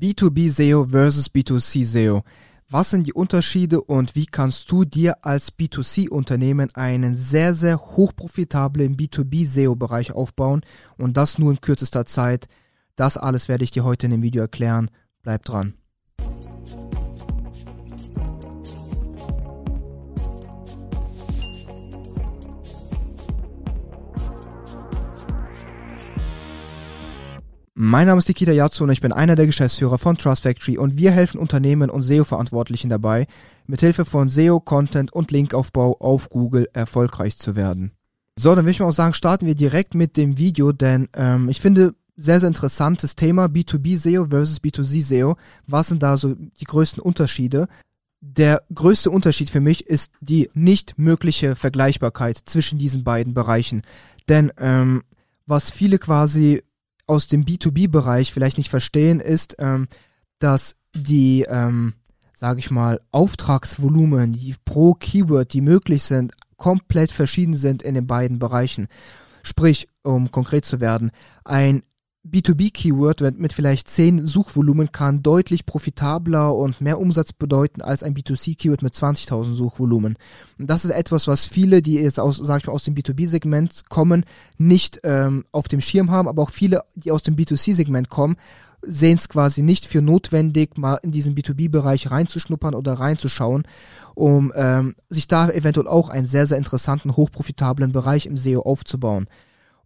B2B SEO versus B2C SEO. Was sind die Unterschiede und wie kannst du dir als B2C-Unternehmen einen sehr, sehr hochprofitablen B2B SEO-Bereich aufbauen und das nur in kürzester Zeit? Das alles werde ich dir heute in dem Video erklären. Bleib dran. Mein Name ist Nikita Yatsu und ich bin einer der Geschäftsführer von Trust Factory und wir helfen Unternehmen und SEO-Verantwortlichen dabei, mithilfe von SEO, Content und Linkaufbau auf Google erfolgreich zu werden. So, dann würde ich mal auch sagen, starten wir direkt mit dem Video, denn ähm, ich finde sehr, sehr interessantes Thema B2B SEO versus B2C SEO. Was sind da so die größten Unterschiede? Der größte Unterschied für mich ist die nicht mögliche Vergleichbarkeit zwischen diesen beiden Bereichen. Denn ähm, was viele quasi aus dem B2B-Bereich vielleicht nicht verstehen, ist, ähm, dass die, ähm, sage ich mal, Auftragsvolumen, die pro Keyword, die möglich sind, komplett verschieden sind in den beiden Bereichen. Sprich, um konkret zu werden, ein B2B-Keyword mit vielleicht 10 Suchvolumen kann deutlich profitabler und mehr Umsatz bedeuten als ein B2C-Keyword mit 20.000 Suchvolumen. Das ist etwas, was viele, die jetzt aus, sag ich mal, aus dem B2B-Segment kommen, nicht ähm, auf dem Schirm haben, aber auch viele, die aus dem B2C-Segment kommen, sehen es quasi nicht für notwendig, mal in diesen B2B-Bereich reinzuschnuppern oder reinzuschauen, um ähm, sich da eventuell auch einen sehr, sehr interessanten, hochprofitablen Bereich im SEO aufzubauen.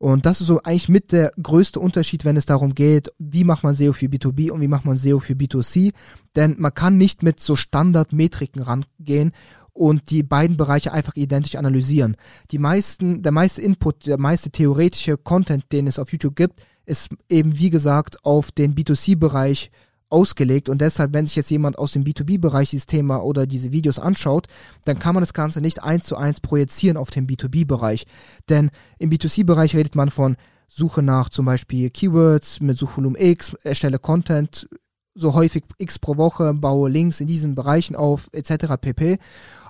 Und das ist so eigentlich mit der größte Unterschied, wenn es darum geht, wie macht man SEO für B2B und wie macht man SEO für B2C. Denn man kann nicht mit so Standardmetriken rangehen und die beiden Bereiche einfach identisch analysieren. Die meisten, der meiste Input, der meiste theoretische Content, den es auf YouTube gibt, ist eben wie gesagt auf den B2C-Bereich ausgelegt und deshalb, wenn sich jetzt jemand aus dem B2B-Bereich dieses Thema oder diese Videos anschaut, dann kann man das Ganze nicht eins zu eins projizieren auf den B2B-Bereich. Denn im B2C-Bereich redet man von Suche nach zum Beispiel Keywords mit Suchvolumen X, erstelle Content so häufig X pro Woche, baue Links in diesen Bereichen auf, etc. pp.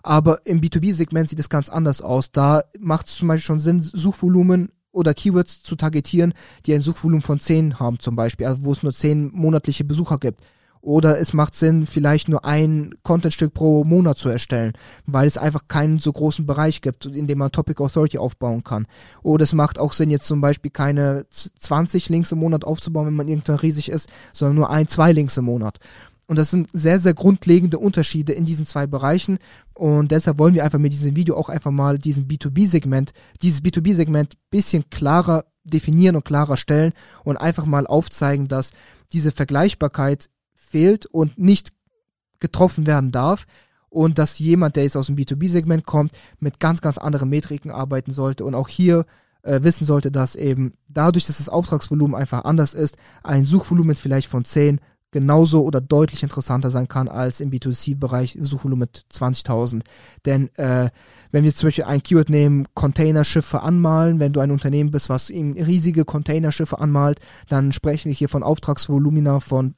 Aber im B2B-Segment sieht es ganz anders aus. Da macht es zum Beispiel schon Sinn, Suchvolumen oder Keywords zu targetieren, die ein Suchvolumen von 10 haben zum Beispiel, also wo es nur 10 monatliche Besucher gibt. Oder es macht Sinn, vielleicht nur ein Contentstück pro Monat zu erstellen, weil es einfach keinen so großen Bereich gibt, in dem man Topic Authority aufbauen kann. Oder es macht auch Sinn, jetzt zum Beispiel keine 20 Links im Monat aufzubauen, wenn man irgendwann riesig ist, sondern nur ein, zwei Links im Monat. Und das sind sehr, sehr grundlegende Unterschiede in diesen zwei Bereichen. Und deshalb wollen wir einfach mit diesem Video auch einfach mal diesen B2B-Segment, dieses B2B-Segment bisschen klarer definieren und klarer stellen und einfach mal aufzeigen, dass diese Vergleichbarkeit fehlt und nicht getroffen werden darf und dass jemand, der jetzt aus dem B2B-Segment kommt, mit ganz, ganz anderen Metriken arbeiten sollte und auch hier äh, wissen sollte, dass eben dadurch, dass das Auftragsvolumen einfach anders ist, ein Suchvolumen vielleicht von 10 genauso oder deutlich interessanter sein kann als im B2C-Bereich Suchvolumen mit 20.000. Denn äh, wenn wir zum Beispiel ein Keyword nehmen, Containerschiffe anmalen, wenn du ein Unternehmen bist, was eben riesige Containerschiffe anmalt, dann sprechen wir hier von Auftragsvolumina von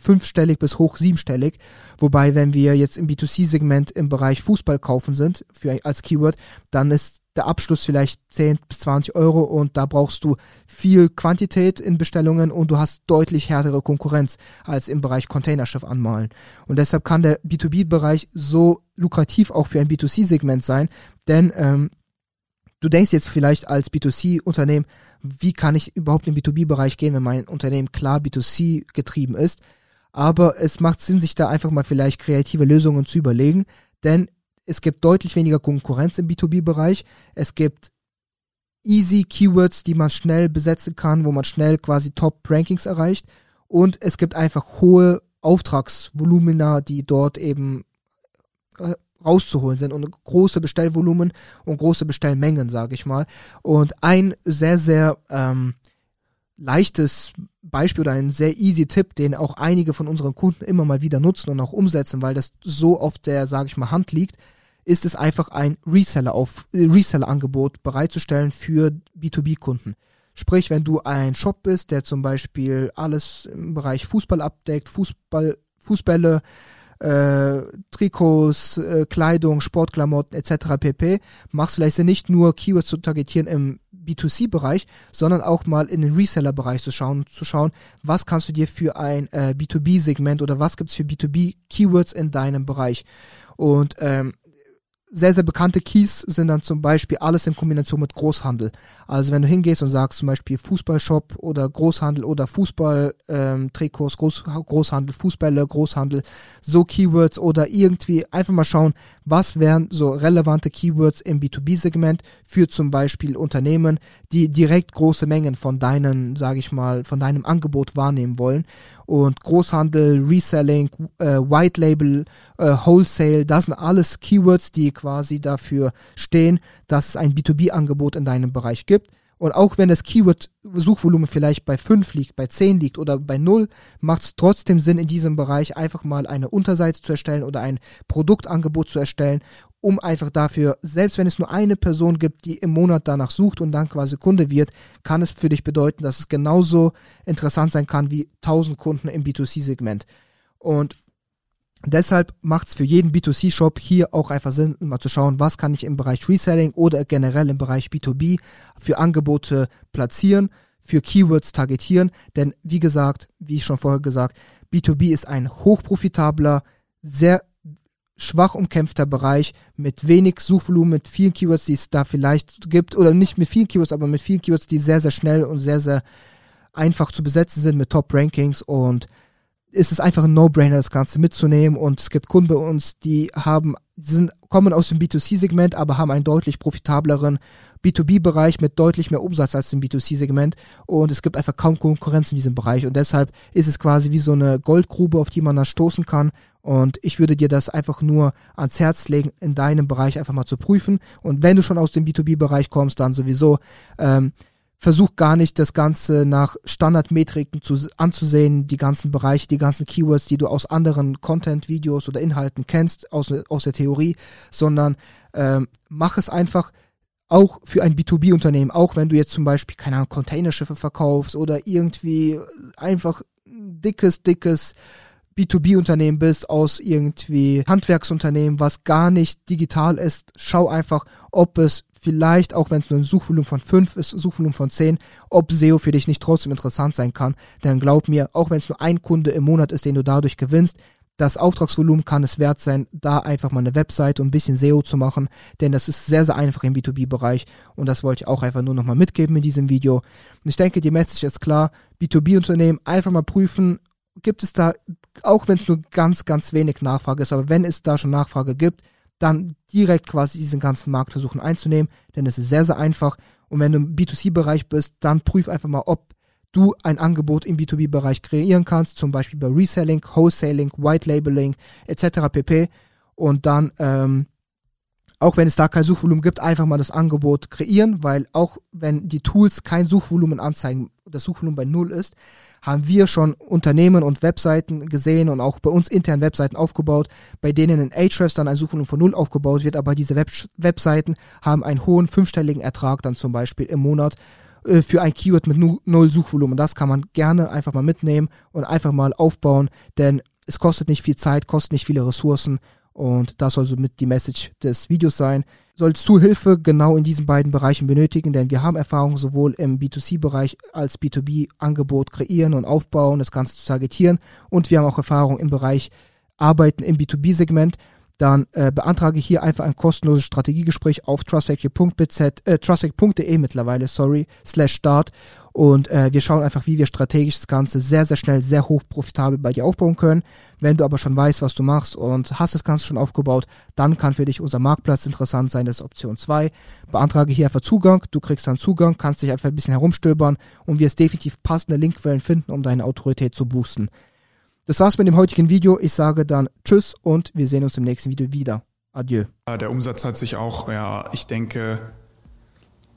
fünfstellig bis hoch siebenstellig. Wobei, wenn wir jetzt im B2C-Segment im Bereich Fußball kaufen sind, für, als Keyword, dann ist der Abschluss vielleicht 10 bis 20 Euro und da brauchst du viel Quantität in Bestellungen und du hast deutlich härtere Konkurrenz als im Bereich Containerschiff anmalen. Und deshalb kann der B2B-Bereich so lukrativ auch für ein B2C-Segment sein, denn ähm, du denkst jetzt vielleicht als B2C-Unternehmen, wie kann ich überhaupt in den B2B-Bereich gehen, wenn mein Unternehmen klar B2C getrieben ist? Aber es macht Sinn, sich da einfach mal vielleicht kreative Lösungen zu überlegen, denn es gibt deutlich weniger Konkurrenz im B2B-Bereich. Es gibt easy Keywords, die man schnell besetzen kann, wo man schnell quasi Top-Rankings erreicht. Und es gibt einfach hohe Auftragsvolumina, die dort eben äh, rauszuholen sind und große Bestellvolumen und große Bestellmengen, sage ich mal. Und ein sehr, sehr ähm, leichtes Beispiel oder ein sehr easy Tipp, den auch einige von unseren Kunden immer mal wieder nutzen und auch umsetzen, weil das so auf der, sage ich mal, Hand liegt, ist es einfach ein Reseller auf äh, Reseller Angebot bereitzustellen für B2B-Kunden. Sprich, wenn du ein Shop bist, der zum Beispiel alles im Bereich Fußball abdeckt, Fußball, Fußbälle, äh, Trikots, äh, Kleidung, Sportklamotten etc. pp. Machst vielleicht nicht nur Keywords zu targetieren im B2C-Bereich, sondern auch mal in den Reseller-Bereich zu schauen, zu schauen, was kannst du dir für ein äh, B2B-Segment oder was gibt's für B2B-Keywords in deinem Bereich. Und ähm, sehr, sehr bekannte Keys sind dann zum Beispiel alles in Kombination mit Großhandel. Also wenn du hingehst und sagst zum Beispiel Fußballshop oder Großhandel oder Fußball-Trikots, ähm, Groß, Großhandel, Fußbälle, Großhandel, so Keywords oder irgendwie einfach mal schauen, was wären so relevante Keywords im B2B-Segment für zum Beispiel Unternehmen, die direkt große Mengen von deinen, sage ich mal, von deinem Angebot wahrnehmen wollen und Großhandel, Reselling, äh, White Label, äh, Wholesale, das sind alles Keywords, die quasi dafür stehen, dass es ein B2B-Angebot in deinem Bereich gibt. Und auch wenn das Keyword-Suchvolumen vielleicht bei 5 liegt, bei 10 liegt oder bei 0, macht es trotzdem Sinn, in diesem Bereich einfach mal eine Unterseite zu erstellen oder ein Produktangebot zu erstellen, um einfach dafür, selbst wenn es nur eine Person gibt, die im Monat danach sucht und dann quasi Kunde wird, kann es für dich bedeuten, dass es genauso interessant sein kann wie 1000 Kunden im B2C-Segment. Und Deshalb macht es für jeden B2C-Shop hier auch einfach Sinn, mal zu schauen, was kann ich im Bereich Reselling oder generell im Bereich B2B für Angebote platzieren, für Keywords targetieren. Denn wie gesagt, wie ich schon vorher gesagt, B2B ist ein hochprofitabler, sehr schwach umkämpfter Bereich mit wenig Suchvolumen, mit vielen Keywords, die es da vielleicht gibt, oder nicht mit vielen Keywords, aber mit vielen Keywords, die sehr, sehr schnell und sehr, sehr einfach zu besetzen sind mit Top-Rankings und ist es einfach ein No-Brainer, das Ganze mitzunehmen. Und es gibt Kunden bei uns, die haben, sind, kommen aus dem B2C-Segment, aber haben einen deutlich profitableren B2B-Bereich mit deutlich mehr Umsatz als dem B2C-Segment. Und es gibt einfach kaum Konkurrenz in diesem Bereich. Und deshalb ist es quasi wie so eine Goldgrube, auf die man da stoßen kann. Und ich würde dir das einfach nur ans Herz legen, in deinem Bereich einfach mal zu prüfen. Und wenn du schon aus dem B2B-Bereich kommst, dann sowieso ähm, versuch gar nicht das Ganze nach Standardmetriken zu, anzusehen, die ganzen Bereiche, die ganzen Keywords, die du aus anderen Content, Videos oder Inhalten kennst, aus, aus der Theorie, sondern ähm, mach es einfach auch für ein B2B-Unternehmen, auch wenn du jetzt zum Beispiel, keine Ahnung, Containerschiffe verkaufst oder irgendwie einfach dickes, dickes B2B-Unternehmen bist, aus irgendwie Handwerksunternehmen, was gar nicht digital ist, schau einfach, ob es vielleicht, auch wenn es nur ein Suchvolumen von 5 ist, Suchvolumen von 10, ob SEO für dich nicht trotzdem interessant sein kann. Denn glaub mir, auch wenn es nur ein Kunde im Monat ist, den du dadurch gewinnst, das Auftragsvolumen kann es wert sein, da einfach mal eine Webseite und ein bisschen SEO zu machen, denn das ist sehr, sehr einfach im B2B-Bereich und das wollte ich auch einfach nur nochmal mitgeben in diesem Video. Und ich denke, die Message ist klar, B2B-Unternehmen einfach mal prüfen, gibt es da, auch wenn es nur ganz, ganz wenig Nachfrage ist, aber wenn es da schon Nachfrage gibt, dann direkt quasi diesen ganzen Markt versuchen einzunehmen, denn es ist sehr, sehr einfach. Und wenn du im B2C-Bereich bist, dann prüf einfach mal, ob du ein Angebot im B2B-Bereich kreieren kannst, zum Beispiel bei Reselling, Wholesaling, White Labeling etc. pp. Und dann, ähm, auch wenn es da kein Suchvolumen gibt, einfach mal das Angebot kreieren, weil auch wenn die Tools kein Suchvolumen anzeigen, das Suchvolumen bei Null ist, haben wir schon Unternehmen und Webseiten gesehen und auch bei uns intern Webseiten aufgebaut, bei denen in Ahrefs dann ein Suchvolumen von null aufgebaut wird, aber diese Web Webseiten haben einen hohen fünfstelligen Ertrag dann zum Beispiel im Monat äh, für ein Keyword mit null Suchvolumen. Das kann man gerne einfach mal mitnehmen und einfach mal aufbauen, denn es kostet nicht viel Zeit, kostet nicht viele Ressourcen und das soll somit die Message des Videos sein. Sollst du Hilfe genau in diesen beiden Bereichen benötigen, denn wir haben Erfahrung sowohl im B2C-Bereich als B2B-Angebot kreieren und aufbauen, das Ganze zu targetieren. Und wir haben auch Erfahrung im Bereich Arbeiten im B2B-Segment. Dann äh, beantrage hier einfach ein kostenloses Strategiegespräch auf trustfactory.bz, äh, trustfactory.de mittlerweile, sorry, slash start und äh, wir schauen einfach, wie wir strategisch das Ganze sehr, sehr schnell, sehr hoch profitabel bei dir aufbauen können. Wenn du aber schon weißt, was du machst und hast das Ganze schon aufgebaut, dann kann für dich unser Marktplatz interessant sein. Das ist Option 2. Beantrage hier einfach Zugang. Du kriegst dann Zugang, kannst dich einfach ein bisschen herumstöbern und wirst definitiv passende Linkquellen finden, um deine Autorität zu boosten. Das war's mit dem heutigen Video. Ich sage dann Tschüss und wir sehen uns im nächsten Video wieder. Adieu. Der Umsatz hat sich auch, ja, ich denke,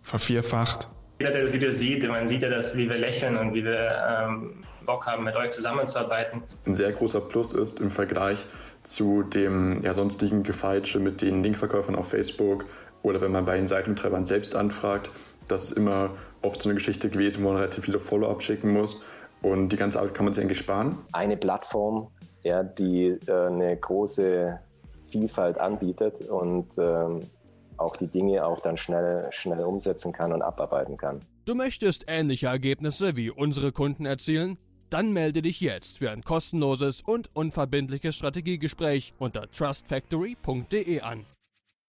vervierfacht. Jeder, der das Video sieht, man sieht ja, dass, wie wir lächeln und wie wir ähm, Bock haben, mit euch zusammenzuarbeiten. Ein sehr großer Plus ist im Vergleich zu dem ja, sonstigen Gefeitsche mit den Linkverkäufern auf Facebook oder wenn man bei den Seitentreibern selbst anfragt, das ist immer oft so eine Geschichte gewesen, wo man relativ viele Follow-ups schicken muss. Und die ganze Arbeit kann man sich eigentlich sparen. Eine Plattform, ja, die äh, eine große Vielfalt anbietet und ähm, auch die Dinge auch dann schnell, schnell umsetzen kann und abarbeiten kann. Du möchtest ähnliche Ergebnisse wie unsere Kunden erzielen? Dann melde dich jetzt für ein kostenloses und unverbindliches Strategiegespräch unter trustfactory.de an.